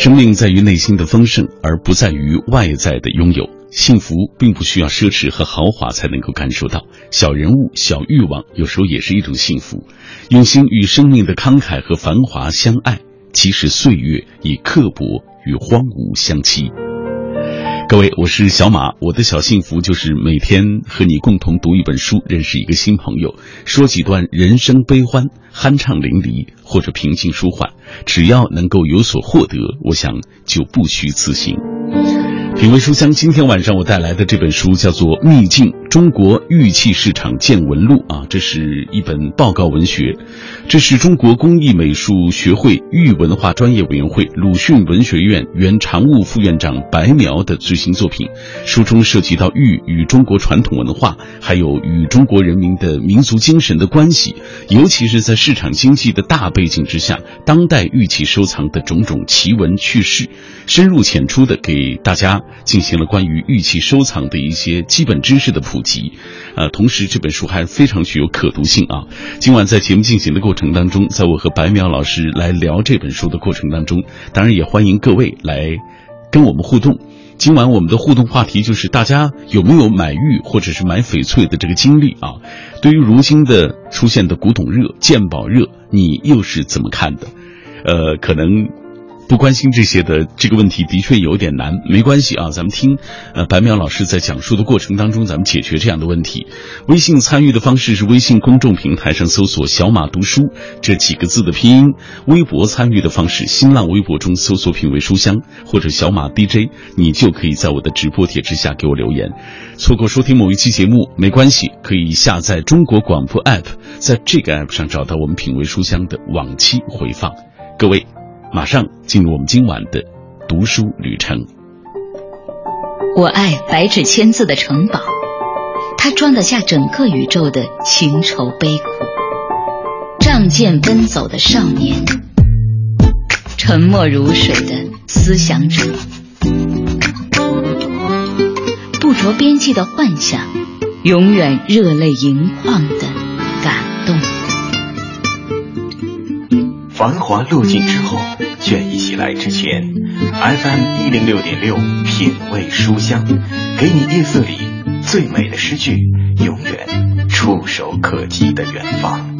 生命在于内心的丰盛，而不在于外在的拥有。幸福并不需要奢侈和豪华才能够感受到，小人物、小欲望有时候也是一种幸福。用心与生命的慷慨和繁华相爱，即使岁月以刻薄与荒芜相欺。各位，我是小马。我的小幸福就是每天和你共同读一本书，认识一个新朋友，说几段人生悲欢，酣畅淋漓或者平静舒缓，只要能够有所获得，我想就不虚此行。品味书香，今天晚上我带来的这本书叫做《秘境：中国玉器市场见闻录》啊，这是一本报告文学，这是中国工艺美术学会玉文化专业委员会鲁迅文学院原常务副院长白描的最新作品。书中涉及到玉与中国传统文化，还有与中国人民的民族精神的关系，尤其是在市场经济的大背景之下，当代玉器收藏的种种奇闻趣事，深入浅出的给大家。进行了关于玉器收藏的一些基本知识的普及，呃，同时这本书还非常具有可读性啊。今晚在节目进行的过程当中，在我和白淼老师来聊这本书的过程当中，当然也欢迎各位来跟我们互动。今晚我们的互动话题就是大家有没有买玉或者是买翡翠的这个经历啊？对于如今的出现的古董热、鉴宝热，你又是怎么看的？呃，可能。不关心这些的这个问题的确有点难，没关系啊，咱们听，呃，白淼老师在讲述的过程当中，咱们解决这样的问题。微信参与的方式是微信公众平台上搜索“小马读书”这几个字的拼音；微博参与的方式，新浪微博中搜索“品味书香”或者“小马 DJ”，你就可以在我的直播帖之下给我留言。错过收听某一期节目没关系，可以下载中国广播 app，在这个 app 上找到我们品味书香的往期回放。各位。马上进入我们今晚的读书旅程。我爱白纸千字的城堡，它装得下整个宇宙的情愁悲苦。仗剑奔走的少年，沉默如水的思想者，不着边际的幻想，永远热泪盈眶的感动。繁华落尽之后，倦意袭来之前，FM 一零六点六品味书香，给你夜色里最美的诗句，永远触手可及的远方。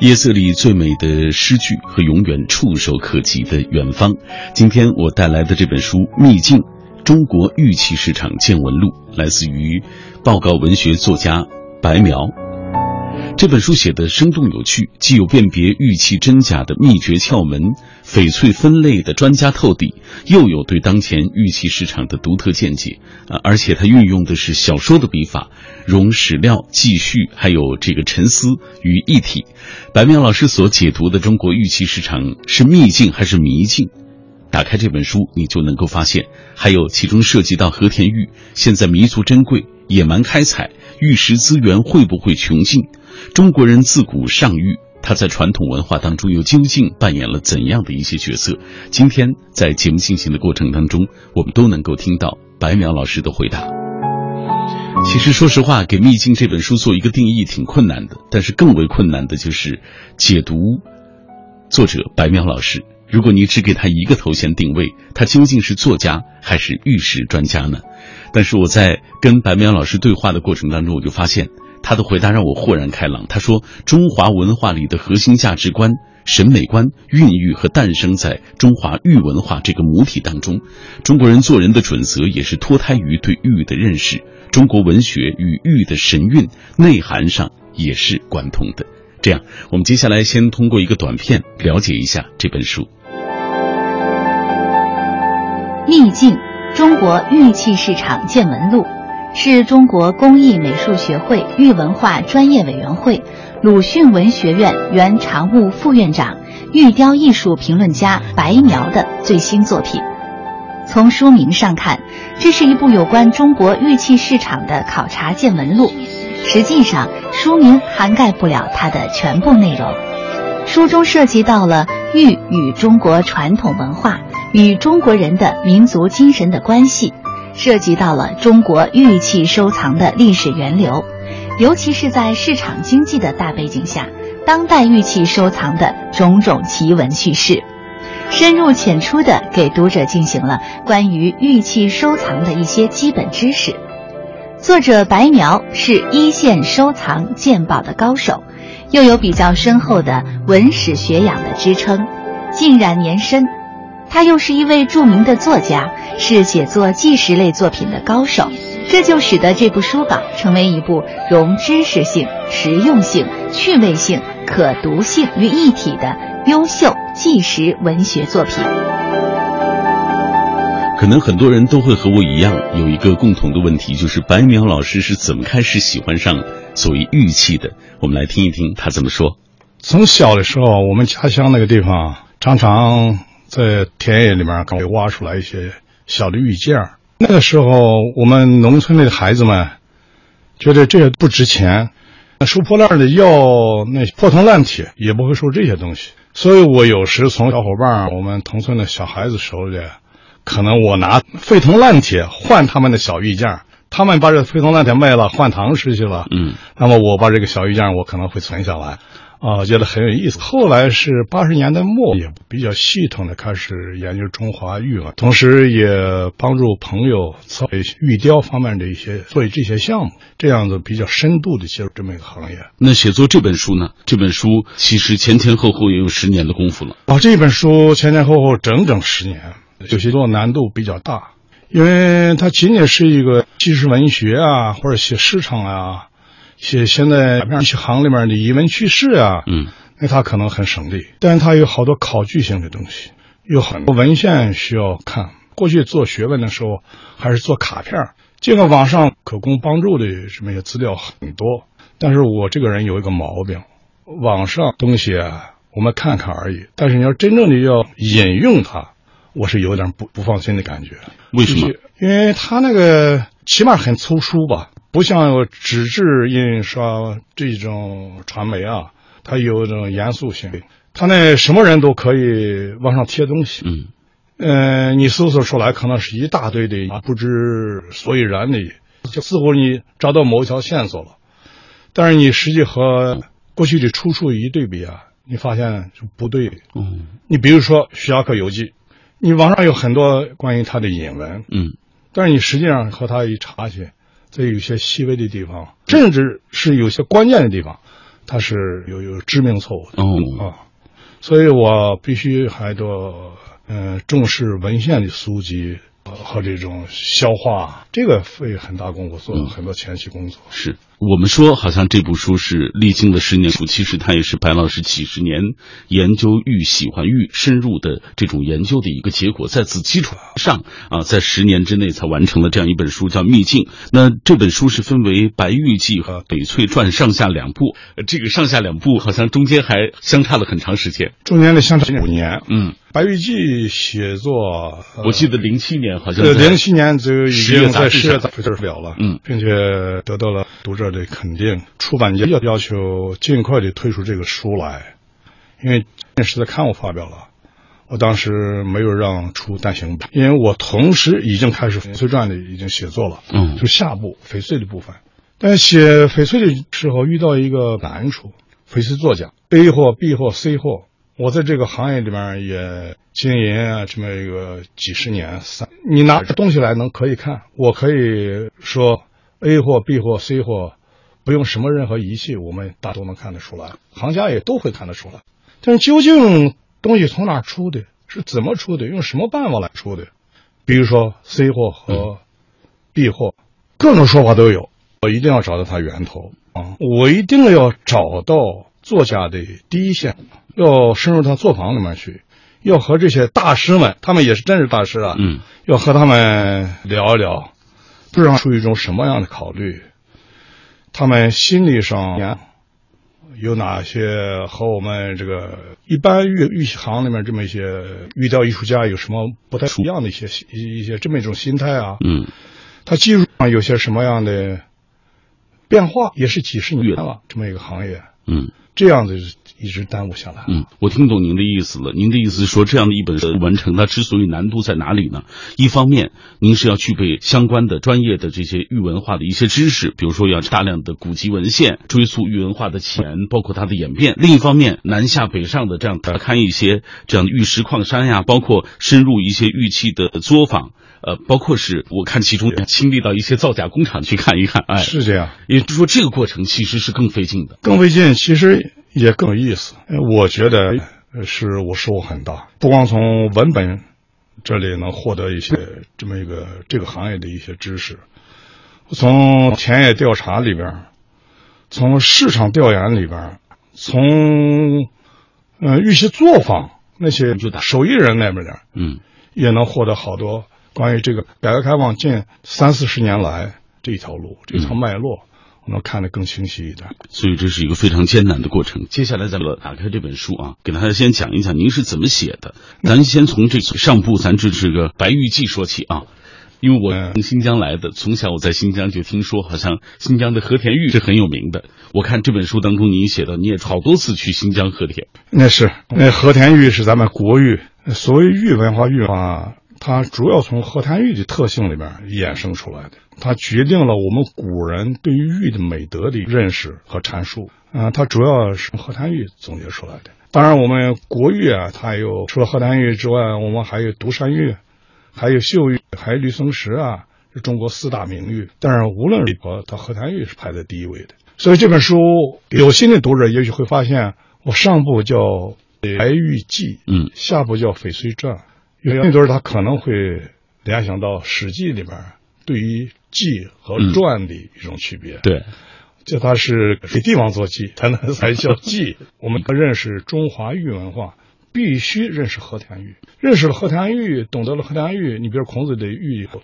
夜色里最美的诗句和永远触手可及的远方。今天我带来的这本书《秘境：中国玉器市场见闻录》，来自于报告文学作家白描。这本书写的生动有趣，既有辨别玉器真假的秘诀窍门，翡翠分类的专家透底，又有对当前玉器市场的独特见解。啊，而且它运用的是小说的笔法，融史料、记叙还有这个沉思于一体。白淼老师所解读的中国玉器市场是秘境还是迷境？打开这本书，你就能够发现，还有其中涉及到和田玉现在弥足珍贵，野蛮开采，玉石资源会不会穷尽？中国人自古尚玉，他在传统文化当中又究竟扮演了怎样的一些角色？今天在节目进行的过程当中，我们都能够听到白淼老师的回答。其实，说实话，给《秘境》这本书做一个定义挺困难的，但是更为困难的就是解读作者白淼老师。如果你只给他一个头衔定位，他究竟是作家还是玉石专家呢？但是我在跟白淼老师对话的过程当中，我就发现。他的回答让我豁然开朗。他说：“中华文化里的核心价值观、审美观孕育和诞生在中华玉文化这个母体当中。中国人做人的准则也是脱胎于对玉的认识。中国文学与玉的神韵内涵上也是贯通的。”这样，我们接下来先通过一个短片了解一下这本书。《秘境：中国玉器市场见闻录》。是中国工艺美术学会玉文化专业委员会鲁迅文学院原常务副院长、玉雕艺术评论家白描的最新作品。从书名上看，这是一部有关中国玉器市场的考察见闻录。实际上，书名涵盖不了它的全部内容。书中涉及到了玉与中国传统文化与中国人的民族精神的关系。涉及到了中国玉器收藏的历史源流，尤其是在市场经济的大背景下，当代玉器收藏的种种奇闻趣事，深入浅出的给读者进行了关于玉器收藏的一些基本知识。作者白描是一线收藏鉴宝的高手，又有比较深厚的文史学养的支撑，浸染年深。他又是一位著名的作家，是写作纪实类作品的高手，这就使得这部书稿成为一部融知识性、实用性、趣味性、可读性于一体的优秀纪实文学作品。可能很多人都会和我一样，有一个共同的问题，就是白淼老师是怎么开始喜欢上所谓玉器的？我们来听一听他怎么说。从小的时候，我们家乡那个地方常常在田野里面给挖出来一些小的玉件那个时候，我们农村里的孩子们觉得这些不值钱，那收破烂的要那破铜烂铁，也不会收这些东西。所以我有时从小伙伴、我们同村的小孩子手里。可能我拿废铜烂铁换他们的小玉件，他们把这废铜烂铁卖了换糖吃去了。嗯，那么我把这个小玉件我可能会存下来，啊，觉得很有意思。后来是八十年代末，也比较系统的开始研究中华玉了，同时也帮助朋友做玉雕方面的一些做这些项目，这样子比较深度的接触这么一个行业。那写作这本书呢？这本书其实前前后后也有十年的功夫了。啊，这本书前前后后整整十年。有些作难度比较大，因为它仅仅是一个纪实文学啊，或者写市场啊，写现在一些行里面的疑问趣事啊，嗯，那它可能很省力，但是它有好多考据性的东西，有很多文献需要看。过去做学问的时候，还是做卡片，这个网上可供帮助的什么些资料很多，但是我这个人有一个毛病，网上东西啊，我们看看而已，但是你要真正的要引用它。我是有点不不放心的感觉，为什么？因为他那个起码很粗疏吧，不像纸质印刷这种传媒啊，它有一种严肃性。它那什么人都可以往上贴东西，嗯，呃，你搜索出来可能是一大堆的不知所以然的，就似乎你找到某一条线索了，但是你实际和过去的出处一对比啊，你发现就不对。嗯，你比如说《徐霞客游记》。你网上有很多关于他的引文，嗯，但是你实际上和他一查去，在有些细微的地方，甚至是有些关键的地方，它是有有致命错误的。哦。啊，所以我必须还得嗯重视文献的搜集。和这种消化，这个费很大功夫，做了很多前期工作。是我们说，好像这部书是历经了十年，其实它也是白老师几十年研究愈、喜欢愈、深入的这种研究的一个结果。在此基础上啊，在十年之内才完成了这样一本书，叫《秘境》。那这本书是分为《白玉记》和《翡翠传》上下两部，这个上下两部好像中间还相差了很长时间，中间的相差五年。嗯。《白玉记》写作，我记得零七年好像。零七年就已经在十月杂志发表了，嗯，并且得到了读者的肯定。出版界要要求尽快的推出这个书来，因为是在刊物发表了。我当时没有让出单行本，因为我同时已经开始翡翠传的已经写作了，嗯，就下部翡翠的部分。但写翡翠的时候遇到一个难处，翡翠作家 A 货、B 货、C 货。我在这个行业里面也经营啊，这么一个几十年，三你拿东西来能可以看，我可以说 A 货、B 货、C 货，不用什么任何仪器，我们大都能看得出来，行家也都会看得出来。但是究竟东西从哪出的，是怎么出的，用什么办法来出的？比如说 C 货和 B 货，各种说法都有，我一定要找到它源头啊，我一定要找到作家的第一线。要深入他作坊里面去，要和这些大师们，他们也是真是大师啊，嗯，要和他们聊一聊，不知道出于一种什么样的考虑，他们心理上有哪些和我们这个一般玉玉行里面这么一些玉雕艺术家有什么不太一样的一些一一些这么一种心态啊，嗯，他技术上有些什么样的变化，也是几十年了这么一个行业。嗯，这样子一直耽误下来。嗯，我听懂您的意思了。您的意思是说，这样的一本文成，它之所以难度在哪里呢？一方面，您是要具备相关的专业的这些玉文化的一些知识，比如说要大量的古籍文献，追溯玉文化的起源，包括它的演变。另一方面，南下北上的这样打开一些这样的玉石矿山呀，包括深入一些玉器的作坊，呃，包括是我看其中亲历到一些造假工厂去看一看，哎，是这样。也就是说，这个过程其实是更费劲的，更费劲，其实也更有意思。我觉得是我收获很大，不光从文本这里能获得一些这么一个这个行业的一些知识，从田野调查里边，从市场调研里边，从呃玉器作坊那些手艺人那边的，嗯，也能获得好多关于这个改革开放近三四十年来这一条路这条脉络。我们看得更清晰一点，所以这是一个非常艰难的过程。接下来咱们打开这本书啊，给大家先讲一讲您是怎么写的。咱先从这上部，咱这这个《白玉记》说起啊，因为我从新疆来的，从小我在新疆就听说，好像新疆的和田玉是很有名的。我看这本书当中您写的，你也好多次去新疆和田。那是那和田玉是咱们国玉，所谓玉文化玉化，它主要从和田玉的特性里面衍生出来的。它决定了我们古人对于玉的美德的认识和阐述。啊，它主要是和田玉总结出来的。当然，我们国玉啊，它有除了和田玉之外，我们还有独山玉，还有秀玉，还有绿松石啊，是中国四大名玉。但是无论如何，它和田玉是排在第一位的。所以这本书有心的读者也许会发现，我上部叫《白玉记》，嗯，下部叫《翡翠传》。有些读者他可能会联想到《史记》里边对于记和传的一种区别，对，就他是给帝王做记，才能 才叫记。我们认识中华玉文化，必须认识和田玉，认识了和田玉，懂得了和田玉。你比如孔子的玉以后，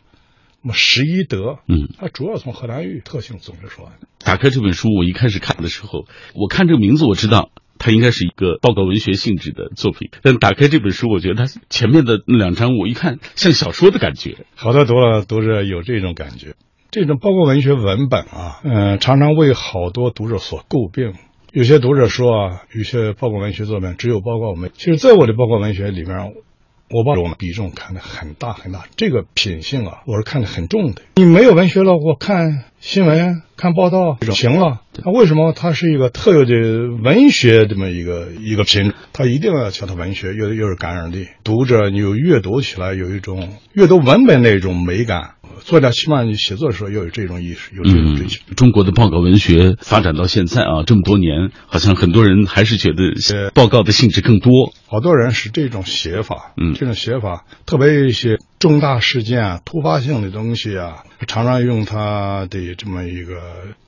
那么十一德，嗯，它主要从和田玉特性总结出来的。打开这本书，我一开始看的时候，我看这个名字，我知道。它应该是一个报告文学性质的作品，但打开这本书，我觉得它前面的那两章，我一看像小说的感觉。好多读了读者有这种感觉，这种报告文学文本啊，嗯，常常为好多读者所诟病。有些读者说啊，有些报告文学作品只有报告文，其实在我的报告文学里面。我把我们比重看得很大很大，这个品性啊，我是看得很重的。你没有文学了，我看新闻、看报道行了。那为什么它是一个特有的文学这么一个一个品种？它一定要强调文学，又又是感染力，读者你有阅读起来有一种阅读文本那种美感。作家起码你写作的时候要有这种意识，有这种追求。中国的报告文学发展到现在啊，这么多年，好像很多人还是觉得报告的性质更多。好多人是这种写法，嗯，这种写法，特别一些重大事件啊、突发性的东西啊，常常用它的这么一个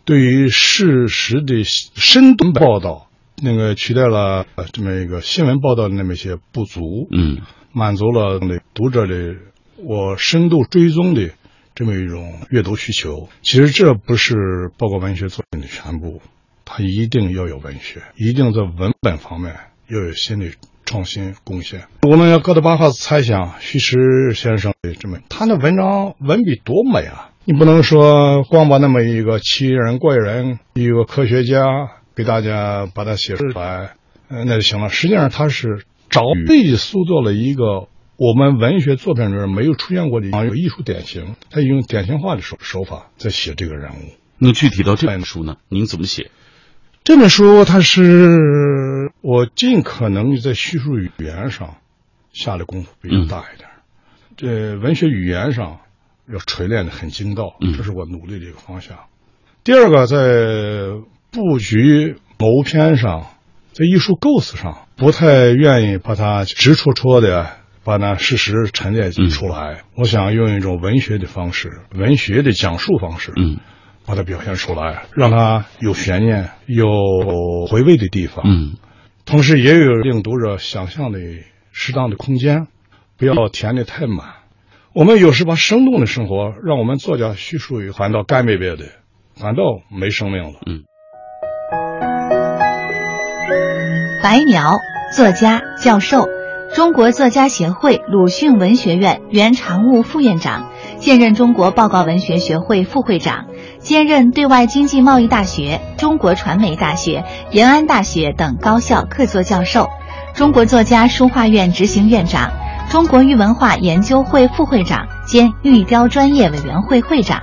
对于事实的深度报道，那个取代了这么一个新闻报道的那么一些不足，嗯，满足了读者的我深度追踪的。这么一种阅读需求，其实这不是报告文学作品的全部，它一定要有文学，一定在文本方面要有新的创新贡献。我们要哥德巴赫猜想，徐迟先生的这么他那文章文笔多美啊！你不能说光把那么一个奇人怪人，一个科学家给大家把它写出来，呃，那就行了。实际上他是着力塑造了一个。我们文学作品里面没有出现过的有艺术典型，他用典型化的手手法在写这个人物。那具体到这本书呢？您怎么写？这本书它是我尽可能在叙述语言上下的功夫比较大一点，这文学语言上要锤炼的很精到，这是我努力的一个方向。第二个，在布局谋篇上，在艺术构思上，不太愿意把它直戳戳的。把那事实沉淀出来，我想用一种文学的方式，文学的讲述方式，嗯，把它表现出来，让它有悬念、有回味的地方，嗯，同时也有令读者想象的适当的空间，不要填的太满。我们有时把生动的生活，让我们作家叙述于反倒干瘪瘪的，反倒没生命了。嗯，白鸟，作家、教授。中国作家协会鲁迅文学院原常务副院长，现任中国报告文学学会副会长，兼任对外经济贸易大学、中国传媒大学、延安大学等高校客座教授，中国作家书画院执行院长，中国玉文化研究会副会长兼玉雕专业委员会会长，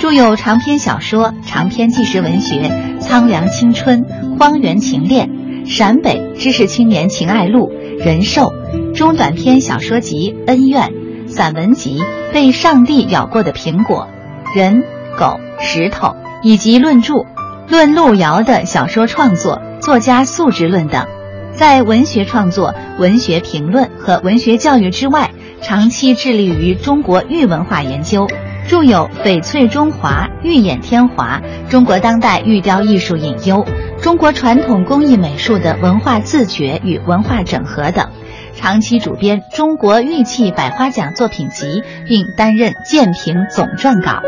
著有长篇小说、长篇纪实文学《苍凉青春》《荒原情恋》《陕北知识青年情爱录》《人寿》中短篇小说集《恩怨》。散文集《被上帝咬过的苹果》《人、狗、石头》以及论著《论路遥的小说创作》《作家素质论》等，在文学创作、文学评论和文学教育之外，长期致力于中国玉文化研究，著有《翡翠中华》《玉眼天华》《中国当代玉雕艺术隐忧》《中国传统工艺美术的文化自觉与文化整合》等。长期主编《中国玉器百花奖》作品集，并担任建评总撰稿。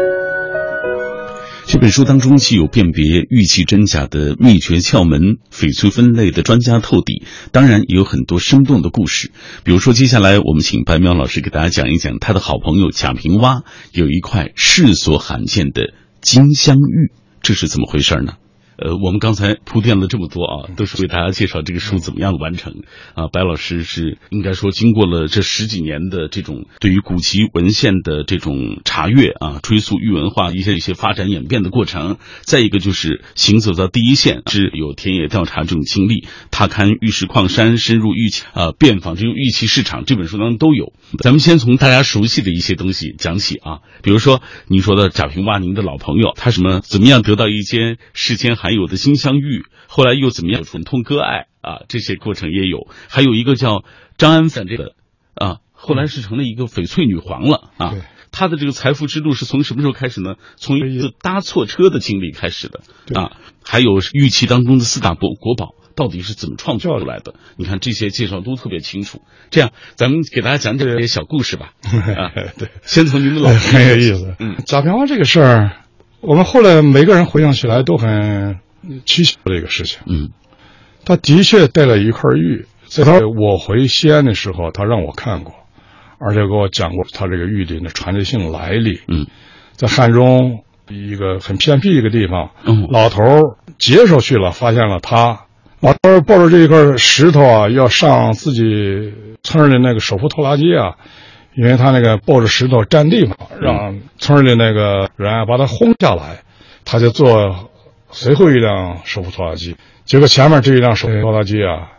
这本书当中既有辨别玉器真假的秘诀窍门、翡翠分类的专家透底，当然也有很多生动的故事。比如说，接下来我们请白苗老师给大家讲一讲他的好朋友贾平凹有一块世所罕见的金镶玉，这是怎么回事呢？呃，我们刚才铺垫了这么多啊，都是为大家介绍这个书怎么样完成啊。白老师是应该说经过了这十几年的这种对于古籍文献的这种查阅啊，追溯玉文化一些一些发展演变的过程。再一个就是行走到第一线，是有田野调查这种经历，踏勘玉石矿山，深入玉器啊，遍访这种玉器市场。这本书当中都有。咱们先从大家熟悉的一些东西讲起啊，比如说您说的贾平凹，您的老朋友，他什么怎么样得到一间世间还。还有的金镶玉，后来又怎么样忍痛割爱啊？这些过程也有。还有一个叫张安范这个啊，后来是成了一个翡翠女皇了啊。她的这个财富之路是从什么时候开始呢？从一个搭错车的经历开始的啊。还有玉器当中的四大国国宝到底是怎么创作出来的？你看这些介绍都特别清楚。这样，咱们给大家讲讲这些小故事吧。啊，对，先从您的老师很有意思。嗯，贾平凹这个事儿。我们后来每个人回想起来都很蹊跷的一个事情。嗯，他的确带了一块玉，在他我回西安的时候，他让我看过，而且给我讲过他这个玉的那传奇性来历。嗯，在汉中一个很偏僻一个地方，嗯，老头接手去了，发现了他，老头抱着这一块石头啊，要上自己村的那个手扶拖拉机啊。因为他那个抱着石头占地方，让村里那个人啊把他轰下来，他就坐随后一辆手扶拖拉机，结果前面这一辆手扶拖拉机啊，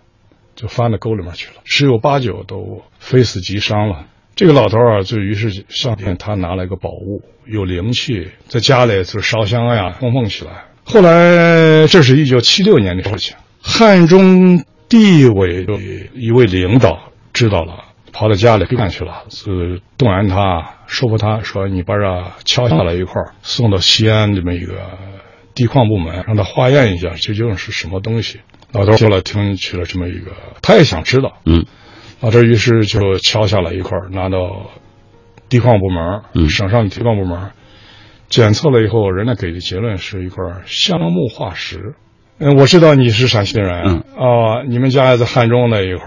就翻到沟里面去了，十有八九都非死即伤了。这个老头啊，就于是上天他拿了一个宝物，有灵气，在家里就烧香呀，供奉起来。后来这是一九七六年的事情，汉中地委一位领导知道了。跑到家里看去了，是动员他，说服他说：“你把这敲下来一块送到西安这么一个地矿部门，让他化验一下究竟是什么东西。”老头后来听去了这么一个，他也想知道。嗯，老头于是就敲下来一块拿到地矿部门，省上的地矿部门检测了以后，人家给的结论是一块橡木化石。嗯，我知道你是陕西人，嗯啊，你们家在汉中那一块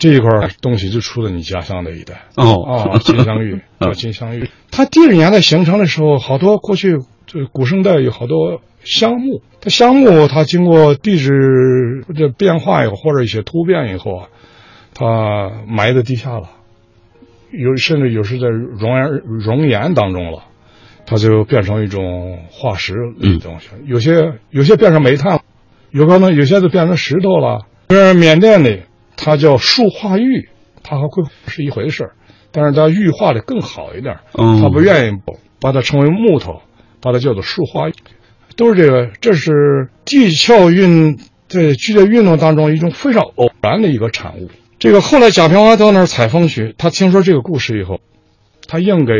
这一块东西就出了你家乡那一带哦啊，金镶玉叫 金镶玉。它地质年代形成的时候，好多过去这古生代有好多香木，它香木它经过地质这变化以后或者一些突变以后啊，它埋在地下了，有甚至有时在熔岩熔岩当中了，它就变成一种化石的东西。有些有些变成煤炭，有可能有些就变成石头了。是缅甸的。它叫树化玉，它和会是一回事儿，但是它玉化的更好一点。嗯，他不愿意把它称为木头，把它叫做树化玉，都是这个。这是地壳运在剧烈运动当中一种非常偶然的一个产物。这个后来贾平凹到那儿采风去，他听说这个故事以后，他硬给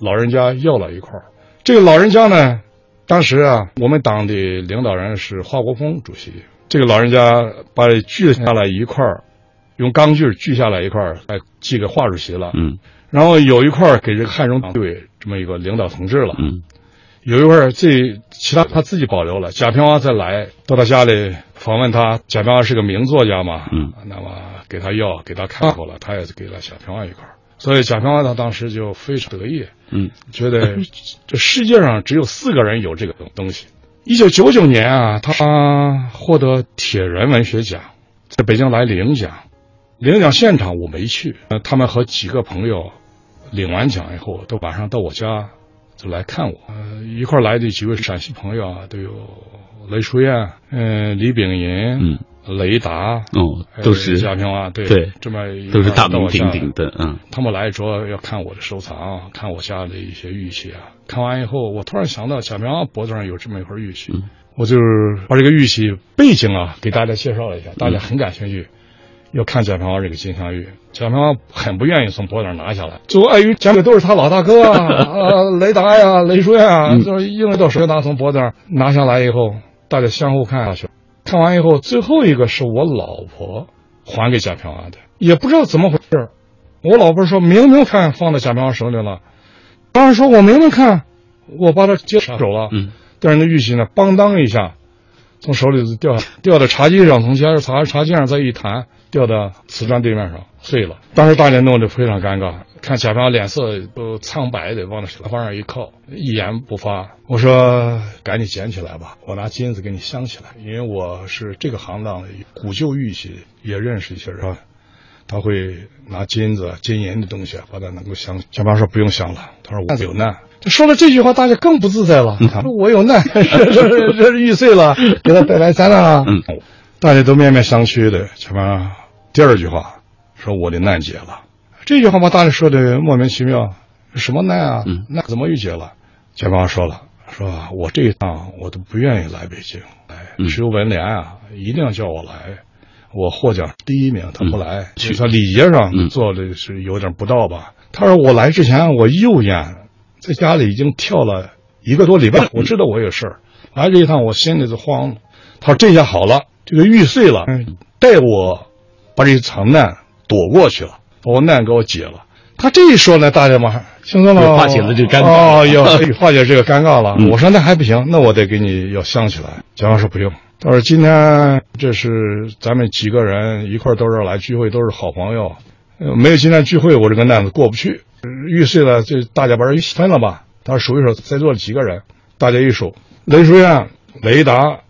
老人家要了一块儿。这个老人家呢，当时啊，我们党的领导人是华国锋主席。这个老人家把锯下来一块儿，用钢锯锯下来一块儿，哎，寄给华主席了。嗯，然后有一块给这个汉中党委这么一个领导同志了。嗯，有一块这其他他自己保留了。贾平凹再来到他家里访问他，贾平凹是个名作家嘛。嗯，那么给他要给他看过了，他也是给了贾平凹一块所以贾平凹他当时就非常得意，嗯，觉得这世界上只有四个人有这个东西。一九九九年啊，他获得铁人文学奖，在北京来领奖，领奖现场我没去，呃，他们和几个朋友领完奖以后，都晚上到我家就来看我，呃，一块来的几位陕西朋友啊，都有雷淑燕，嗯、李炳银，嗯。雷达哦，都是贾平凹，对对，这么都是大名鼎鼎的，嗯。他们来主要要看我的收藏，看我家的一些玉器啊。看完以后，我突然想到贾平凹脖子上有这么一块玉器，嗯、我就把这个玉器背景啊给大家介绍了一下，大家很感兴趣，要看贾平凹这个金镶玉。贾平凹很不愿意从脖子上拿下来，就碍于讲的都是他老大哥啊，啊 雷达呀、雷淑燕啊，就是硬着到手拿从脖子上拿下来以后，大家相互看下去。看完以后，最后一个是我老婆还给贾平凹的，也不知道怎么回事。我老婆说明明看放在贾平凹手里了，当时说我明明看，我把它接手了，嗯，但是那玉玺呢，邦当一下从手里掉下，掉到茶几上，从茶茶茶几上再一弹，掉到瓷砖对面上碎了。当时大家弄得非常尴尬，看贾方脸色都苍白的，往那沙发上一靠，一言不发。我说赶紧捡起来吧，我拿金子给你镶起来，因为我是这个行当的古旧玉器也认识一些人，他会拿金子、金银的东西把它能够镶。贾方说不用镶了，他说我有难。说了这句话，大家更不自在了。他说我有难，这这这玉碎了，给他带来灾难啊！嗯，大家都面面相觑的。贾平凹第二句话说我的难解了。这句话把大家说的莫名其妙，什么难啊？嗯，那怎么遇解了？贾平凹说了，说我这一趟我都不愿意来北京，哎，只有文联啊，一定要叫我来。我获奖第一名，他不来，去他礼节上做的是有点不到吧？他说我来之前我右眼在家里已经跳了一个多礼拜，我知道我有事儿，来这一趟我心里就慌了。他说这下好了，这个玉碎了，带我把这场难躲过去了。把我难给我解了，他这一说呢，大家嘛，轻松了，化解了这个尴尬哦，要 化解这个尴尬了。我说那还不行，那我得给你要镶起来。蒋老师不用，他说今天这是咱们几个人一块到这儿来聚会，都是好朋友，呃，没有今天聚会，我这个难子过不去。玉碎了，这大家把这一起分了吧。他说数一数，在座几个人，大家一数，雷书燕、雷达、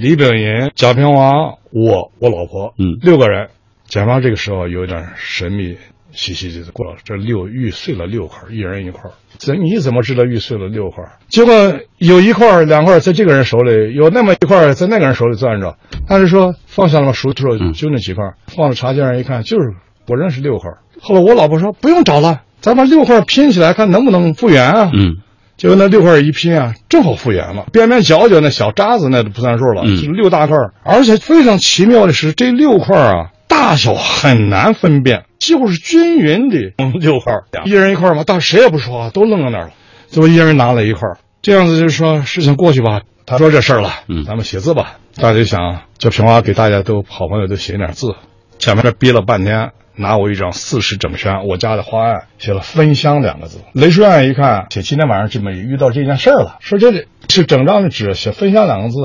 李炳银、贾平凹，我，我老婆，嗯，六个人。贾平凹这个时候有点神秘兮兮的过了，这六玉碎了六块，一人一块。怎你怎么知道玉碎了六块？结果有一块、两块在这个人手里，有那么一块在那个人手里攥着。但是说放下了吗？数数就那几块，放到茶几上一看，就是不认识六块。后来我老婆说不用找了，咱把六块拼起来看能不能复原啊？嗯，结果那六块一拼啊，正好复原了。边边角角那小渣子那都不算数了，嗯是六大块。而且非常奇妙的是，这六块啊。大小很难分辨，几乎是均匀的六块，一人一块嘛。但谁也不说话，都愣在那儿了。最后一人拿了一块，这样子就是说事情过去吧。他说这事儿了，嗯，咱们写字吧。大家就想叫平娃给大家都好朋友都写点字。前面这憋了半天，拿我一张四十整宣我家的花案，写了“分香”两个字。雷书院一看，写今天晚上这么遇到这件事儿了，说这里是整张的纸，写“分香”两个字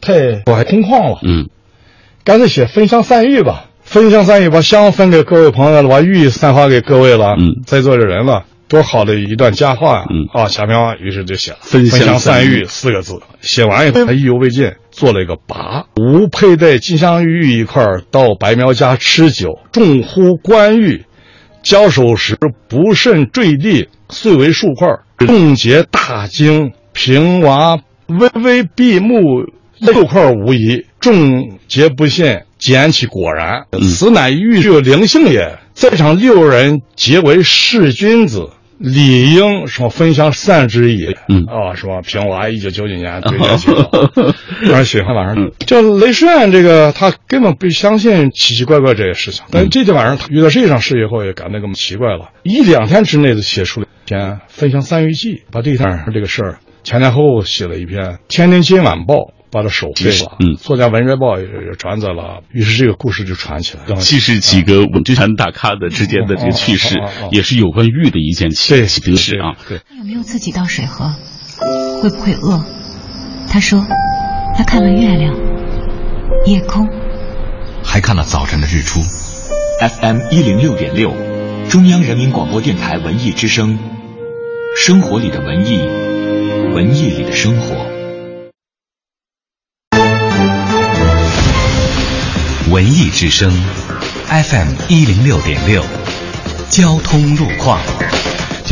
太我还空旷了，嗯，干脆写“分香散玉”吧。分香散玉，把香分给各位朋友了，把玉散发给各位了，嗯，在座的人了，多好的一段佳话啊！嗯啊，贾平凹于是就写了“分香散玉”四个字。写完以后，他意犹未尽，做了一个跋：吾佩戴金镶玉一块，到白苗家吃酒，重呼关玉，交手时不慎坠地，碎为数块，冻结大惊，平娃微微闭目，六块无疑，众皆不信。捡起果然，此乃玉具有灵性也。在场六人皆为士君子，理应什么分享善之也。嗯啊，是吧？平娃一九九九年 对联写的，当然写晚上嗯，这雷书院这个他根本不相信奇奇怪怪这些事情，但是这天晚上他遇到这场事以后，也感到更奇怪了。一两天之内就写出了一篇《分享三玉记》，把这一天这个事儿前前后后写了一篇《天津今晚报》。把它手废了，嗯，作家《文摘报》也也转载了，于是这个故事就传起来了。既是几个文剧团大咖的之间的这个趣事，也是有关玉的一件奇事啊。对，他有没有自己倒水喝？会不会饿？他说，他看了月亮、夜空，还看了早晨的日出。FM 一零六点六，中央人民广播电台文艺之声，生活里的文艺，文艺里的生活。文艺之声，FM 一零六点六，交通路况。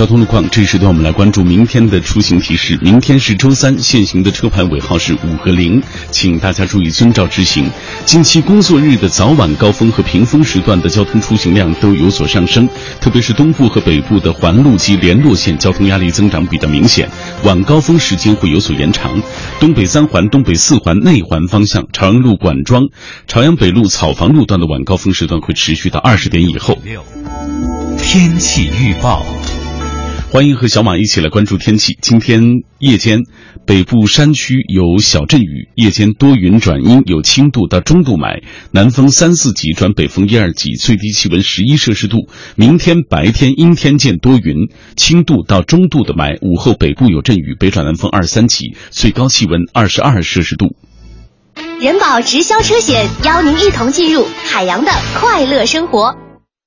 交通路况，这一时段我们来关注明天的出行提示。明天是周三，限行的车牌尾号是五和零，请大家注意遵照执行。近期工作日的早晚高峰和平峰时段的交通出行量都有所上升，特别是东部和北部的环路及联络线交通压力增长比较明显，晚高峰时间会有所延长。东北三环、东北四环内环方向，朝阳路管庄、朝阳北路草房路段的晚高峰时段会持续到二十点以后。六天气预报。欢迎和小马一起来关注天气。今天夜间，北部山区有小阵雨，夜间多云转阴，有轻度到中度霾，南风三四级转北风一二级，最低气温十一摄氏度。明天白天阴天见多云，轻度到中度的霾，午后北部有阵雨，北转南风二三级，最高气温二十二摄氏度。人保直销车险邀您一同进入海洋的快乐生活。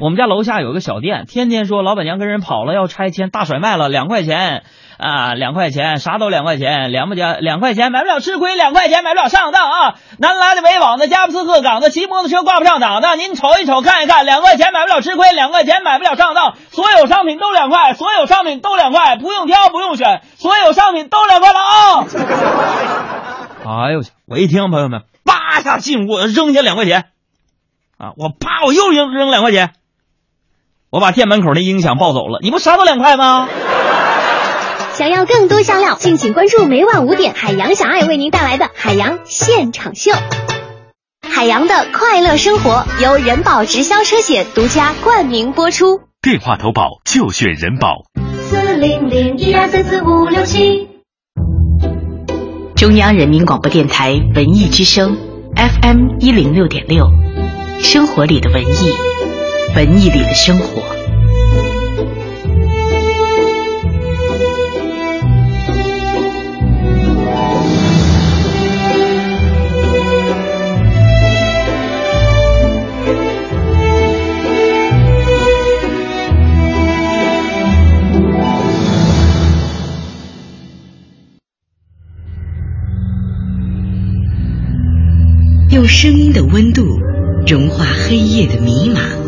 我们家楼下有个小店，天天说老板娘跟人跑了，要拆迁，大甩卖了，两块钱啊，两块钱，啥都两块钱，两不加两块钱买不了吃亏，两块钱买不了上当啊！南来的北往的，佳木斯鹤岗的，骑摩托车挂不上档的，您瞅一瞅看一看，两块钱买不了吃亏，两块钱买不了上当，所有商品都两块，所有商品都两块，不用挑不用选，所有商品都两块了啊！哎呦我去！我一听朋友们。叭一下进屋，扔下两块钱，啊！我啪，我又扔扔两块钱，我把店门口那音响抱走了。你不啥都两块吗？想要更多香料，敬请关注每晚五点海洋小爱为您带来的海洋现场秀。海洋的快乐生活由人保直销车险独家冠名播出。电话投保就选人保。四零零一二三四五六七。中央人民广播电台文艺之声，FM 一零六点六，生活里的文艺，文艺里的生活。用声音的温度融化黑夜的迷茫，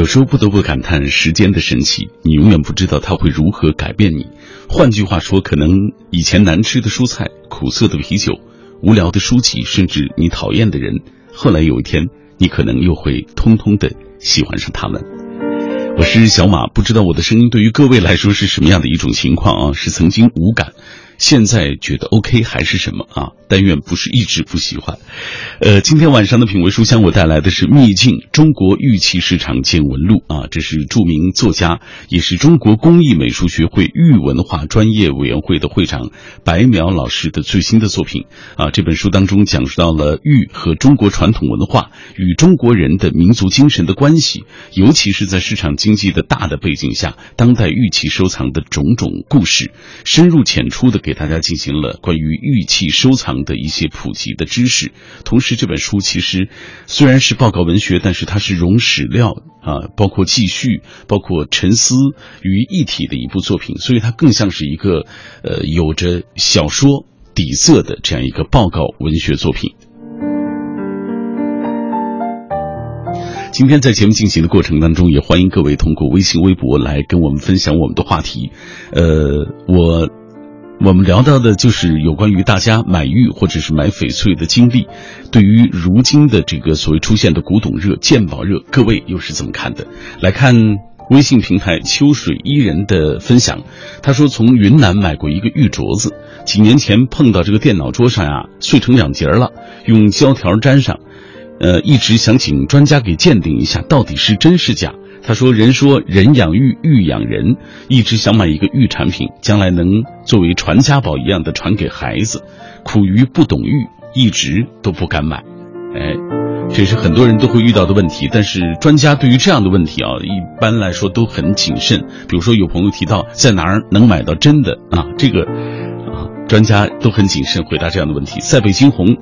有时候不得不感叹时间的神奇，你永远不知道它会如何改变你。换句话说，可能以前难吃的蔬菜、苦涩的啤酒、无聊的书籍，甚至你讨厌的人，后来有一天，你可能又会通通的喜欢上他们。我是小马，不知道我的声音对于各位来说是什么样的一种情况啊？是曾经无感。现在觉得 OK 还是什么啊？但愿不是一直不喜欢。呃，今天晚上的品味书香，我带来的是《秘境中国玉器市场见闻录》啊，这是著名作家，也是中国工艺美术学会玉文化专业委员会的会长白苗老师的最新的作品啊。这本书当中讲述到了玉和中国传统文化与中国人的民族精神的关系，尤其是在市场经济的大的背景下，当代玉器收藏的种种故事，深入浅出的给。给大家进行了关于玉器收藏的一些普及的知识，同时这本书其实虽然是报告文学，但是它是融史料啊，包括记叙、包括沉思于一体的一部作品，所以它更像是一个呃有着小说底色的这样一个报告文学作品。今天在节目进行的过程当中，也欢迎各位通过微信、微博来跟我们分享我们的话题。呃，我我们聊到的就是有关于大家买玉或者是买翡翠的经历。对于如今的这个所谓出现的古董热、鉴宝热，各位又是怎么看的？来看微信平台秋水伊人的分享，他说从云南买过一个玉镯子，几年前碰到这个电脑桌上呀碎成两截了，用胶条粘上。呃，一直想请专家给鉴定一下，到底是真是假。他说：“人说人养玉，玉养人，一直想买一个玉产品，将来能作为传家宝一样的传给孩子。苦于不懂玉，一直都不敢买。哎，这是很多人都会遇到的问题。但是专家对于这样的问题啊，一般来说都很谨慎。比如说有朋友提到在哪儿能买到真的啊，这个啊，专家都很谨慎回答这样的问题。塞北金红。”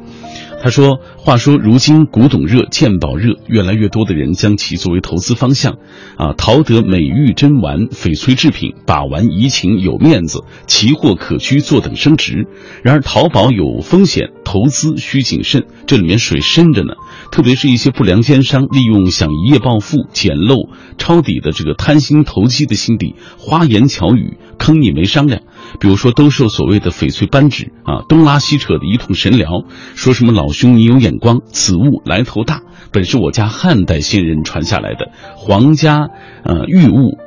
他说：“话说，如今古董热、鉴宝热，越来越多的人将其作为投资方向，啊，淘得美玉珍玩、翡翠制品，把玩怡情有面子，奇货可居，坐等升值。然而，淘宝有风险，投资需谨慎，这里面水深着呢。特别是一些不良奸商，利用想一夜暴富、捡漏抄底的这个贪心投机的心理，花言巧语坑你没商量。”比如说，兜售所谓的翡翠扳指啊，东拉西扯的一通神聊，说什么老兄你有眼光，此物来头大，本是我家汉代先人传下来的皇家呃玉物，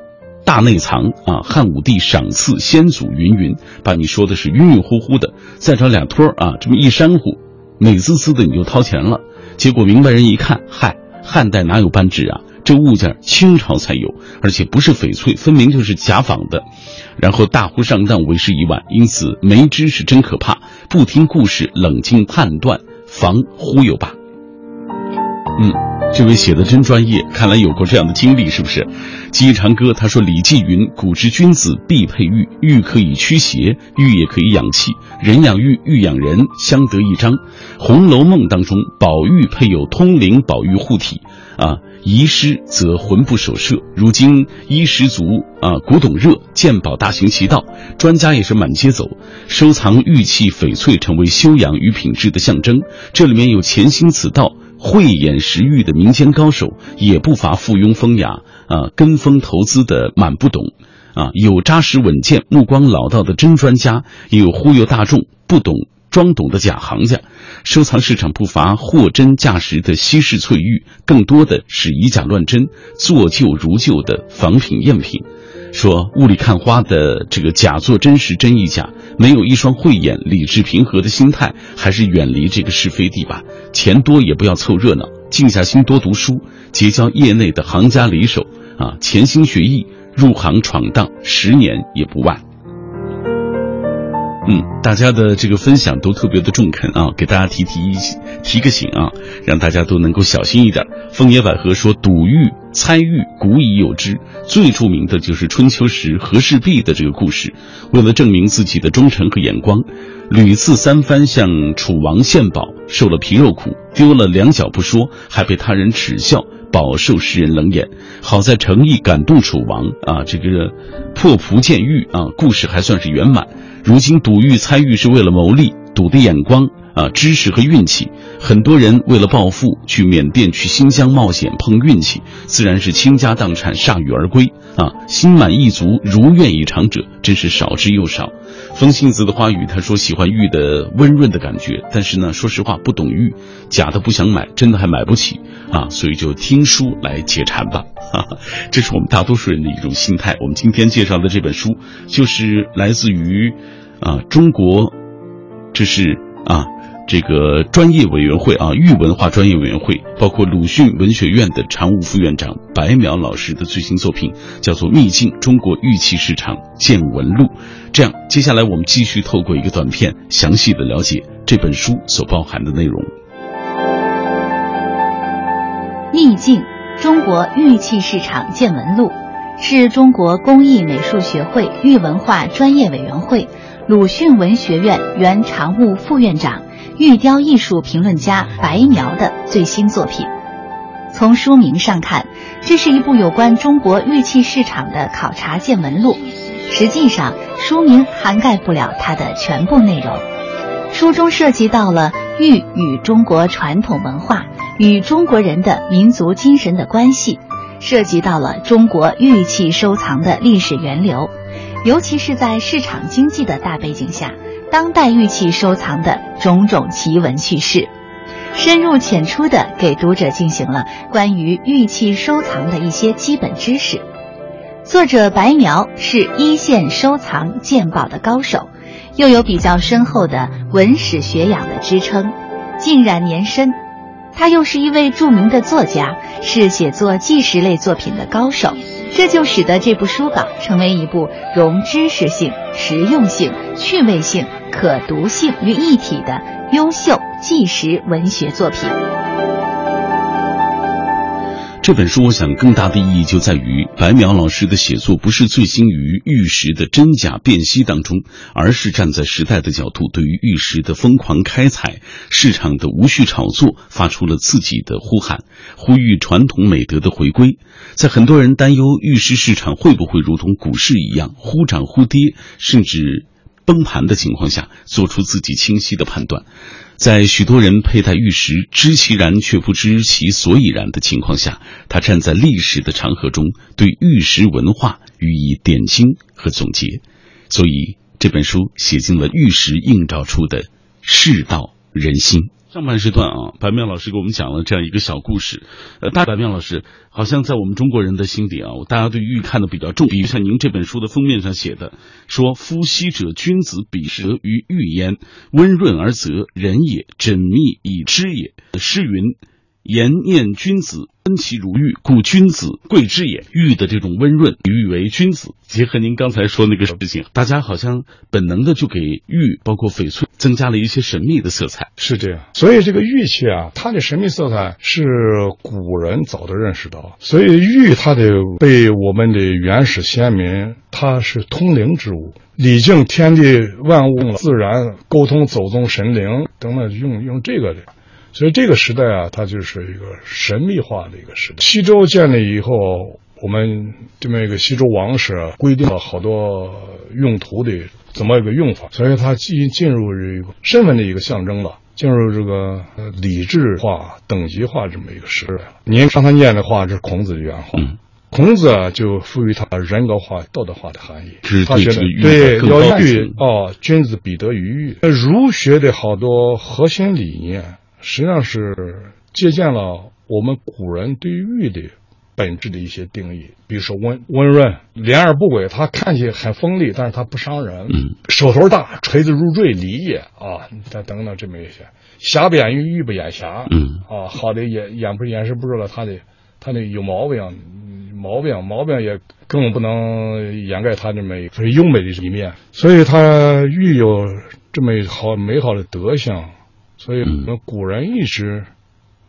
大内藏啊，汉武帝赏赐先祖云云，把你说的是晕晕乎乎的，再找俩托啊，这么一山呼，美滋滋的你就掏钱了，结果明白人一看，嗨，汉代哪有扳指啊？这物件清朝才有，而且不是翡翠，分明就是假仿的。然后大呼上当，为时已晚。因此，没知识真可怕，不听故事，冷静判断，防忽悠吧。嗯，这位写的真专业，看来有过这样的经历，是不是？记忆长歌他说：“李济云，古之君子必配玉，玉可以驱邪，玉也可以养气，人养玉，玉养人，相得益彰。《红楼梦》当中，宝玉配有通灵宝玉护体，啊。”遗失则魂不守舍。如今衣食足啊，古董热，鉴宝大行其道，专家也是满街走，收藏玉器翡翠成为修养与品质的象征。这里面有潜心此道、慧眼识玉的民间高手，也不乏附庸风雅啊，跟风投资的满不懂啊，有扎实稳健、目光老道的真专家，也有忽悠大众、不懂装懂的假行家。收藏市场不乏货真价实的稀世翠玉，更多的是以假乱真、做旧如旧的仿品赝品。说雾里看花的这个假作真实，真亦假，没有一双慧眼、理智平和的心态，还是远离这个是非地吧。钱多也不要凑热闹，静下心多读书，结交业内的行家里手啊，潜心学艺，入行闯荡十年也不晚。嗯，大家的这个分享都特别的中肯啊，给大家提提提个醒啊，让大家都能够小心一点。枫叶百合说，赌玉、猜玉古已有之，最著名的就是春秋时和氏璧的这个故事。为了证明自己的忠诚和眼光，屡次三番向楚王献宝，受了皮肉苦，丢了两脚不说，还被他人耻笑，饱受世人冷眼。好在诚意感动楚王啊，这个破釜见玉啊，故事还算是圆满。如今赌玉猜玉是为了谋利，赌的眼光啊，知识和运气。很多人为了暴富去缅甸、去新疆冒险碰运气，自然是倾家荡产、铩羽而归啊。心满意足、如愿以偿者真是少之又少。风信子的花语，他说喜欢玉的温润的感觉，但是呢，说实话不懂玉，假的不想买，真的还买不起啊，所以就听书来解馋吧。哈哈，这是我们大多数人的一种心态。我们今天介绍的这本书，就是来自于啊中国，这是啊这个专业委员会啊玉文化专业委员会，包括鲁迅文学院的常务副院长白淼老师的最新作品，叫做《秘境中国玉器市场见闻录》。这样，接下来我们继续透过一个短片，详细的了解这本书所包含的内容。秘境。中国玉器市场见闻录是中国工艺美术学会玉文化专业委员会鲁迅文学院原常务副院长、玉雕艺术评论家白描的最新作品。从书名上看，这是一部有关中国玉器市场的考察见闻录。实际上，书名涵盖不了它的全部内容。书中涉及到了玉与中国传统文化。与中国人的民族精神的关系，涉及到了中国玉器收藏的历史源流，尤其是在市场经济的大背景下，当代玉器收藏的种种奇闻趣事，深入浅出的给读者进行了关于玉器收藏的一些基本知识。作者白描是一线收藏鉴宝的高手，又有比较深厚的文史学养的支撑，浸染年深。他又是一位著名的作家，是写作纪实类作品的高手，这就使得这部书稿成为一部融知识性、实用性、趣味性、可读性于一体的优秀纪实文学作品。这本书，我想更大的意义就在于白苗老师的写作不是醉心于玉石的真假辨析当中，而是站在时代的角度，对于玉石的疯狂开采、市场的无序炒作，发出了自己的呼喊，呼吁传统美德的回归。在很多人担忧玉石市场会不会如同股市一样忽涨忽跌，甚至崩盘的情况下，做出自己清晰的判断。在许多人佩戴玉石知其然却不知其所以然的情况下，他站在历史的长河中，对玉石文化予以点睛和总结。所以这本书写进了玉石映照出的世道人心。上半时段啊，白妙老师给我们讲了这样一个小故事。呃，大白妙老师好像在我们中国人的心底啊，大家对玉看的比较重。比如像您这本书的封面上写的，说“夫昔者，君子比舌于玉焉，温润而泽，人也；缜密以知也。”诗云：“言念君子。”恩其如玉，故君子贵之也。玉的这种温润，喻为君子。结合您刚才说那个事情，大家好像本能的就给玉，包括翡翠，增加了一些神秘的色彩。是这样，所以这个玉器啊，它的神秘色彩是古人早就认识到。所以玉它得被我们的原始先民，它是通灵之物，礼敬天地万物、自然，沟通走动神灵等等，用用这个的。所以这个时代啊，它就是一个神秘化的一个时代。西周建立以后，我们这么一个西周王室规定了好多用途的怎么一个用法，所以它进进入这个身份的一个象征了，进入这个礼制化、等级化这么一个时代了。您刚才念的话，这是孔子的原话。孔子啊，就赋予他人格化、道德化的含义。他觉得对要玉哦，君子比得于玉。儒学的好多核心理念。实际上是借鉴了我们古人对玉的本质的一些定义，比如说温温润、廉而不轨，它看起来很锋利，但是它不伤人。嗯，手头大，锤子入坠，礼也啊，等等等这么一些。瑕不掩瑜，玉不掩瑕。嗯，啊，好的掩掩不掩饰不住了，它的它的有毛病，毛病毛病也更不能掩盖它这么非常优美的一面。所以，它玉有这么好美好的德行。所以，我们古人一直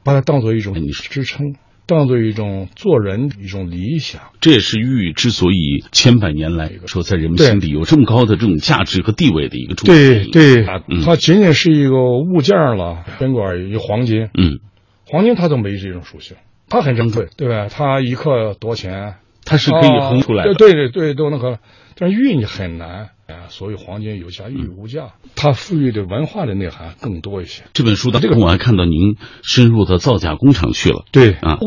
把它当做一种支撑，当做一种做人的一种理想。这也是玉之所以千百年来说在人们心里有这么高的这种价值和地位的一个主对对，它仅仅是一个物件了，针管一黄金，嗯，黄金它都没这种属性，它很珍贵，对吧？它一克多钱？它是可以衡出来的，对对对，都能衡。但是玉你很难。所谓黄金有价，玉无价，它赋予的文化的内涵更多一些。这本书的这个我还看到您深入到造假工厂去了。对啊，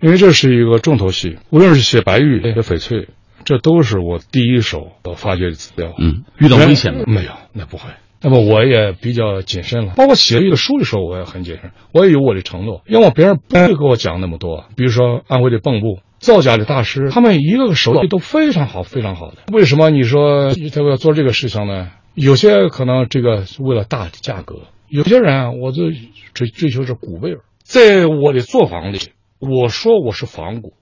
因为这是一个重头戏，无论是写白玉、写翡翠，这都是我第一手发掘的资料。嗯，遇到危险了没有？那不会。那么我也比较谨慎了，包括写一个书的时候，我也很谨慎。我也有我的承诺，要么别人不会给我讲那么多。比如说安徽的蚌埠。造假的大师，他们一个个手艺都非常好，非常好的。为什么你说他要做这个事情呢？有些可能这个为了大的价格，有些人我就追追求着古味儿。在我的作坊里，我说我是仿古，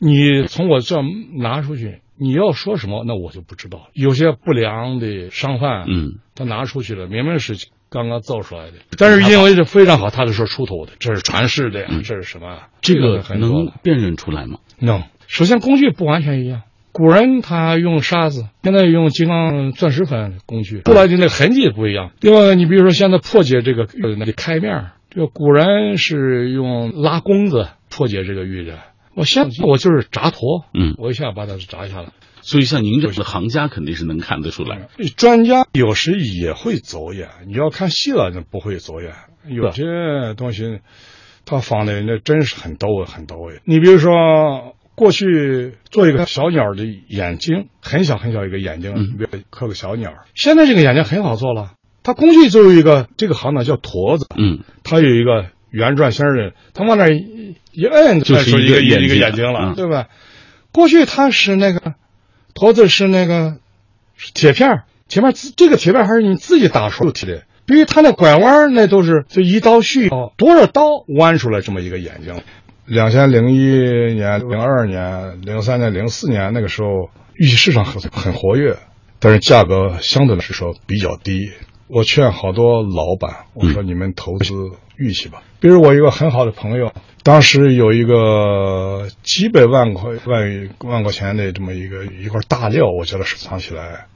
你从我这拿出去，你要说什么，那我就不知道。有些不良的商贩，嗯，他拿出去了，明明是刚刚造出来的，但是因为这非常好，他就说出头的，这是传世的呀，这是什么？这个能辨认出来吗？能，首先工具不完全一样。古人他用沙子，现在用金刚钻石粉工具，出来的那个痕迹也不一样。另外，你比如说现在破解这个那个开面，这个古人是用拉弓子破解这个玉的。我先我就是炸坨，嗯，我一下把它炸下来。所以像您这样的行家肯定是能看得出来。专家有时也会走眼，你要看细了，那不会走眼。有些东西。他放的那真是很到位，很到位。你比如说，过去做一个小鸟的眼睛，很小很小一个眼睛，嗯比如刻个小鸟。现在这个眼睛很好做了，它工具就有一个这个行当叫驼子，嗯，它有一个圆转形的，他往那儿一一摁，就是一个一个眼睛了，嗯对吧？过去他是那个头子是那个是铁片儿，铁片这个铁片还是你自己打出来的。比如他那拐弯那都是就一刀续刀，多少刀弯出来这么一个眼睛。两千零一年、零二年、零三年、零四年那个时候，玉器市场很很活跃，但是价格相对来说比较低。我劝好多老板，我说你们投资玉器吧。比如我一个很好的朋友，当时有一个几百万块万万块钱的这么一个一块大料，我叫他收藏起来。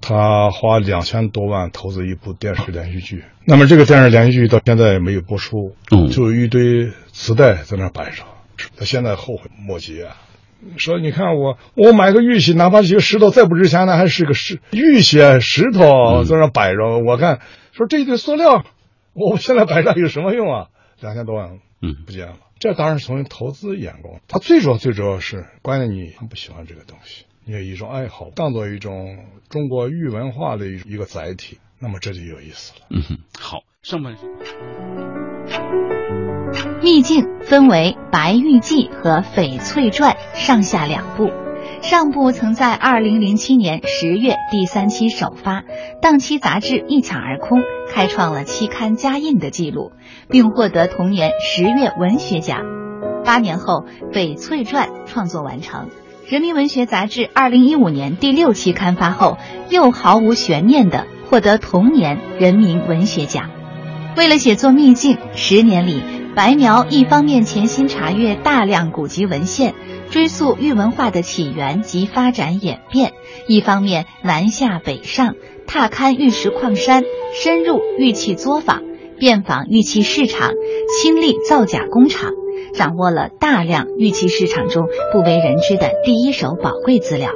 他花两千多万投资一部电视连续剧，那么这个电视连续剧到现在也没有播出，嗯就有一堆磁带在那摆着，他现在后悔莫及啊。说你看我我买个玉器，哪怕是个石头再不值钱，那还是个石玉器啊石头在那摆着。我看说这一堆塑料，我现在摆着有什么用啊？两千多万，嗯不见了。这当然是从投资眼光，他最主要最主要是关键你不喜欢这个东西，你有一种爱好，当做一种中国玉文化的一一个载体，那么这就有意思了。嗯哼，好，上半身。秘境分为《白玉记》和《翡翠传》上下两部。上部曾在2007年10月第三期首发，当期杂志一抢而空，开创了期刊加印的记录，并获得同年十月文学奖。八年后，《翡翠传》创作完成。人民文学杂志2015年第六期刊发后，又毫无悬念地获得同年人民文学奖。为了写作《秘境》，十年里，白描一方面潜心查阅大量古籍文献，追溯玉文化的起源及发展演变；一方面南下北上，踏勘玉石矿山，深入玉器作坊，遍访玉器市场，亲历造假工厂，掌握了大量玉器市场中不为人知的第一手宝贵资料。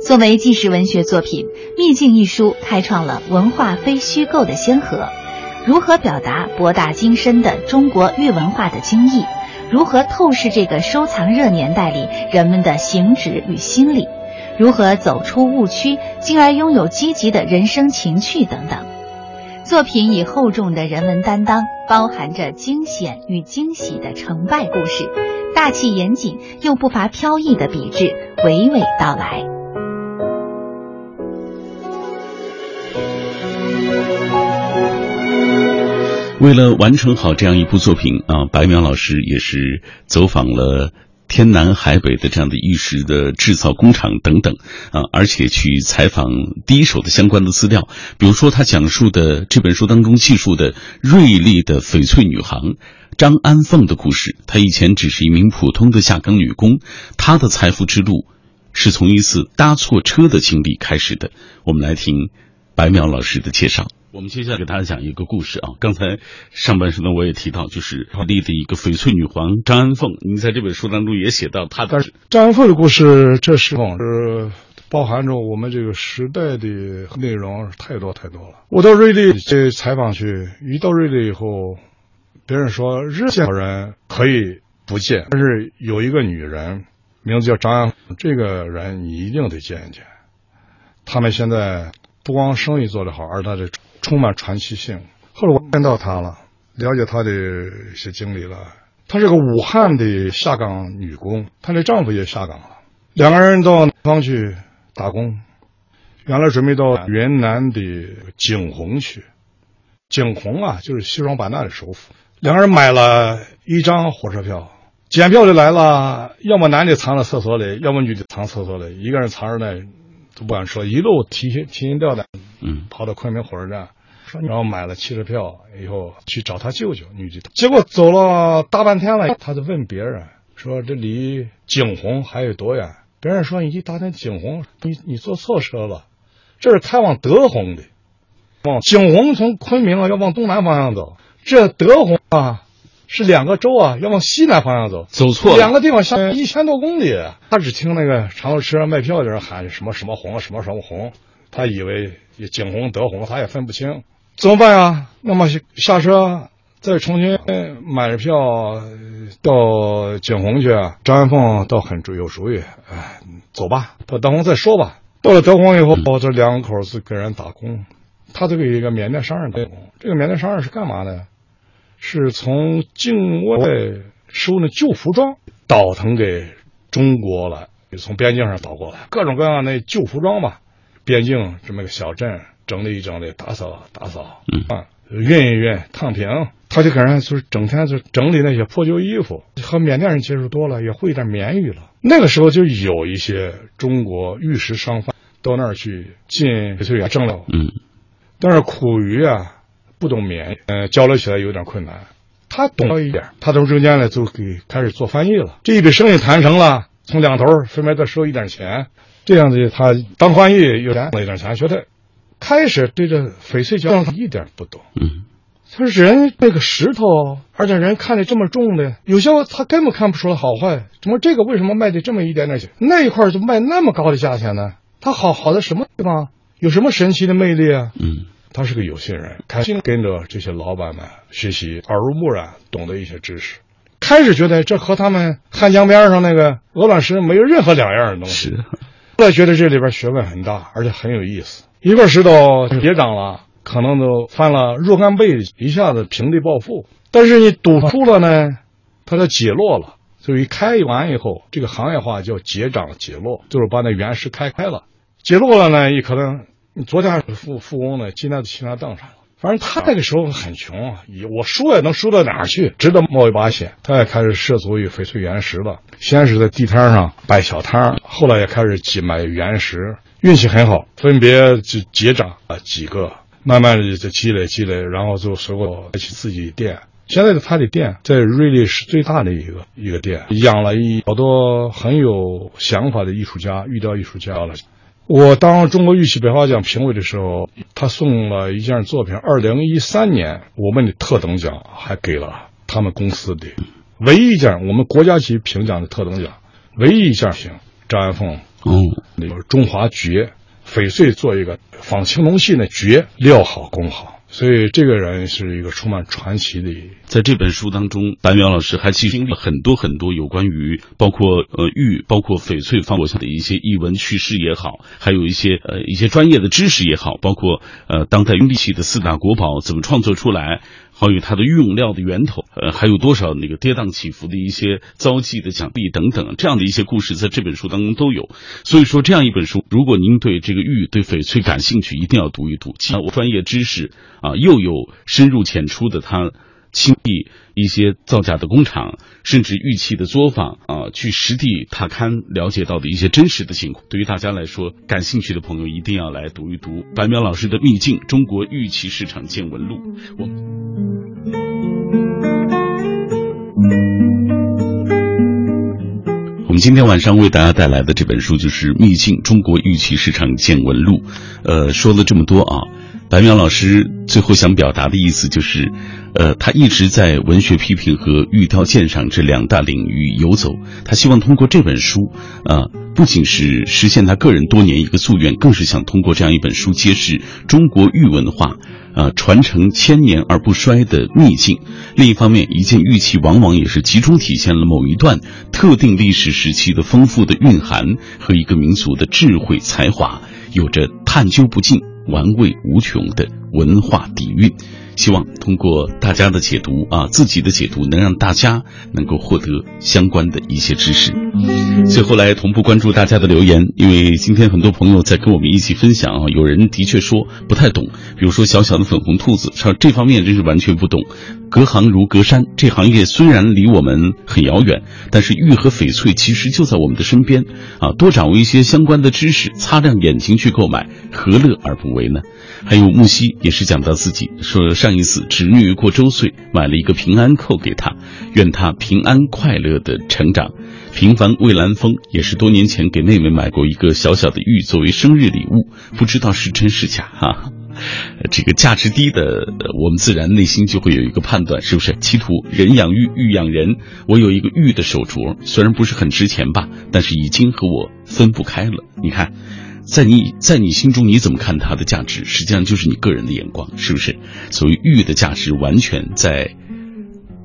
作为纪实文学作品，《秘境》一书开创了文化非虚构的先河。如何表达博大精深的中国玉文化的精义？如何透视这个收藏热年代里人们的行止与心理？如何走出误区，进而拥有积极的人生情趣等等？作品以厚重的人文担当，包含着惊险与惊喜的成败故事，大气严谨又不乏飘逸的笔致，娓娓道来。为了完成好这样一部作品啊，白苗老师也是走访了天南海北的这样的玉石的制造工厂等等啊，而且去采访第一手的相关的资料，比如说他讲述的这本书当中记述的瑞丽的翡翠女行张安凤的故事。她以前只是一名普通的下岗女工，她的财富之路是从一次搭错车的经历开始的。我们来听白苗老师的介绍。我们接下来给大家讲一个故事啊。刚才上半身呢，我也提到，就是奥地的一个翡翠女皇张安凤。您在这本书当中也写到她的张安凤的故事，这时候是包含着我们这个时代的内容太多太多了。我到瑞丽去采访去，一到瑞丽以后，别人说日见人可以不见，但是有一个女人，名字叫张安凤，这个人你一定得见一见。他们现在不光生意做得好，而她的充满传奇性。后来我见到她了，了解她的一些经历了。她是个武汉的下岗女工，她的丈夫也下岗了，两个人到南方去打工。原来准备到云南的景洪去，景洪啊，就是西双版纳的首府。两个人买了一张火车票，检票的来了，要么男的藏在厕所里，要么女的藏厕所里，一个人藏着那都不敢说，一路提心提心吊胆，嗯，跑到昆明火车站，说然后买了汽车票以后去找他舅舅女婿，结果走了大半天了，他就问别人说这离景洪还有多远？别人说你一打听景洪，你你坐错车了，这是开往德宏的，往景洪从昆明啊要往东南方向走，这德宏啊是两个州啊要往西南方向走，走错了两个地方相一千多公里。他只听那个长途车上卖票的人喊什么什么红什么什么红，他以为景洪德宏，他也分不清，怎么办呀？那么下车再重新买着票到景洪去，张安凤倒很有主意，哎，走吧，到德宏再说吧。到了德宏以后，这两口子给人打工，他这个一个缅甸商人打工。这个缅甸商人是干嘛的？是从境外收那旧服装倒腾给中国了，从边境上倒过来，各种各样的旧服装吧。边境这么个小镇，整理一整理，打扫打扫，啊，熨一熨，烫平。他就给人就是整天就整理那些破旧衣服，和缅甸人接触多了，也会点缅语了。那个时候就有一些中国玉石商贩到那儿去进翡翠园挣了，嗯，但是苦于啊不懂缅，呃，交流起来有点困难。他懂了一点，他从中间呢就给开始做翻译了。这一笔生意谈成了，从两头分别再收一点钱，这样子他当翻译又赚了一点钱，觉得开始对这翡翠胶一点不懂，嗯。他说：“人那个石头，而且人看着这么重的，有些他根本看不出来好坏。怎么这个为什么卖的这么一点点钱？那一块就卖那么高的价钱呢？他好好在什么地方？有什么神奇的魅力啊？”嗯，他是个有心人，开心跟着这些老板们学习，耳濡目染，懂得一些知识。开始觉得这和他们汉江边上那个鹅卵石没有任何两样的东西。后来觉得这里边学问很大，而且很有意思。一块石头跌涨了。可能都翻了若干倍，一下子平地暴富。但是你赌输了呢，它就解落了。所以开完以后，这个行业化叫结涨解落，就是把那原石开开了。解落了呢，也可能你昨天还是富富翁呢，今天就骑他凳上了。反正他那个时候很穷啊，我输也能输到哪儿去？值得冒一把险。他也开始涉足于翡翠原石了。先是在地摊上摆小摊，后来也开始去买原石。运气很好，分别就结账啊几个。慢慢的就积累积累，然后就收购起自己店。现在的他的店在瑞丽是最大的一个一个店，养了一好多很有想法的艺术家，玉雕艺术家了。我当中国玉器百花奖评委的时候，他送了一件作品。二零一三年我们的特等奖还给了他们公司的唯一一件我们国家级评奖的特等奖，唯一一件品张安凤，嗯，那个中华绝。翡翠做一个仿青龙戏呢，绝料好工好，所以这个人是一个充满传奇的。在这本书当中，白苗老师还经历了很多很多有关于包括呃玉、包括翡翠方向的一些译文趣事也好，还有一些呃一些专业的知识也好，包括呃当代玉器的四大国宝怎么创作出来。关于它的用料的源头，呃，还有多少那个跌宕起伏的一些遭际的奖励等等，这样的一些故事，在这本书当中都有。所以说，这样一本书，如果您对这个玉、对翡翠感兴趣，一定要读一读。既有专业知识啊，又有深入浅出的它。轻易一些造假的工厂，甚至玉器的作坊啊，去实地踏勘了解到的一些真实的情况，对于大家来说，感兴趣的朋友一定要来读一读白苗老师的《秘境：中国玉器市场见闻录》。我我们今天晚上为大家带来的这本书就是《秘境：中国玉器市场见闻录》。呃，说了这么多啊。白苗老师最后想表达的意思就是，呃，他一直在文学批评和玉雕鉴赏这两大领域游走。他希望通过这本书，啊，不仅是实现他个人多年一个夙愿，更是想通过这样一本书揭示中国玉文化，啊，传承千年而不衰的秘境。另一方面，一件玉器往往也是集中体现了某一段特定历史时期的丰富的蕴含和一个民族的智慧才华，有着探究不尽。玩味无穷的文化底蕴，希望通过大家的解读啊，自己的解读，能让大家能够获得相关的一些知识。最后来同步关注大家的留言，因为今天很多朋友在跟我们一起分享啊，有人的确说不太懂，比如说小小的粉红兔子，说这方面真是完全不懂。隔行如隔山，这行业虽然离我们很遥远，但是玉和翡翠其实就在我们的身边啊！多掌握一些相关的知识，擦亮眼睛去购买，何乐而不为呢？还有木西也是讲到自己说，上一次侄女过周岁，买了一个平安扣给她，愿她平安快乐的成长。平凡蔚蓝风也是多年前给妹妹买过一个小小的玉作为生日礼物，不知道是真是假哈。这个价值低的，我们自然内心就会有一个判断，是不是？企图人养玉，玉养人。我有一个玉的手镯，虽然不是很值钱吧，但是已经和我分不开了。你看，在你在你心中，你怎么看它的价值？实际上就是你个人的眼光，是不是？所谓玉的价值，完全在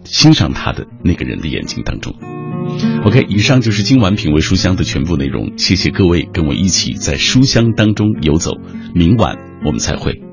欣赏它的那个人的眼睛当中。OK，以上就是今晚品味书香的全部内容，谢谢各位跟我一起在书香当中游走，明晚我们再会。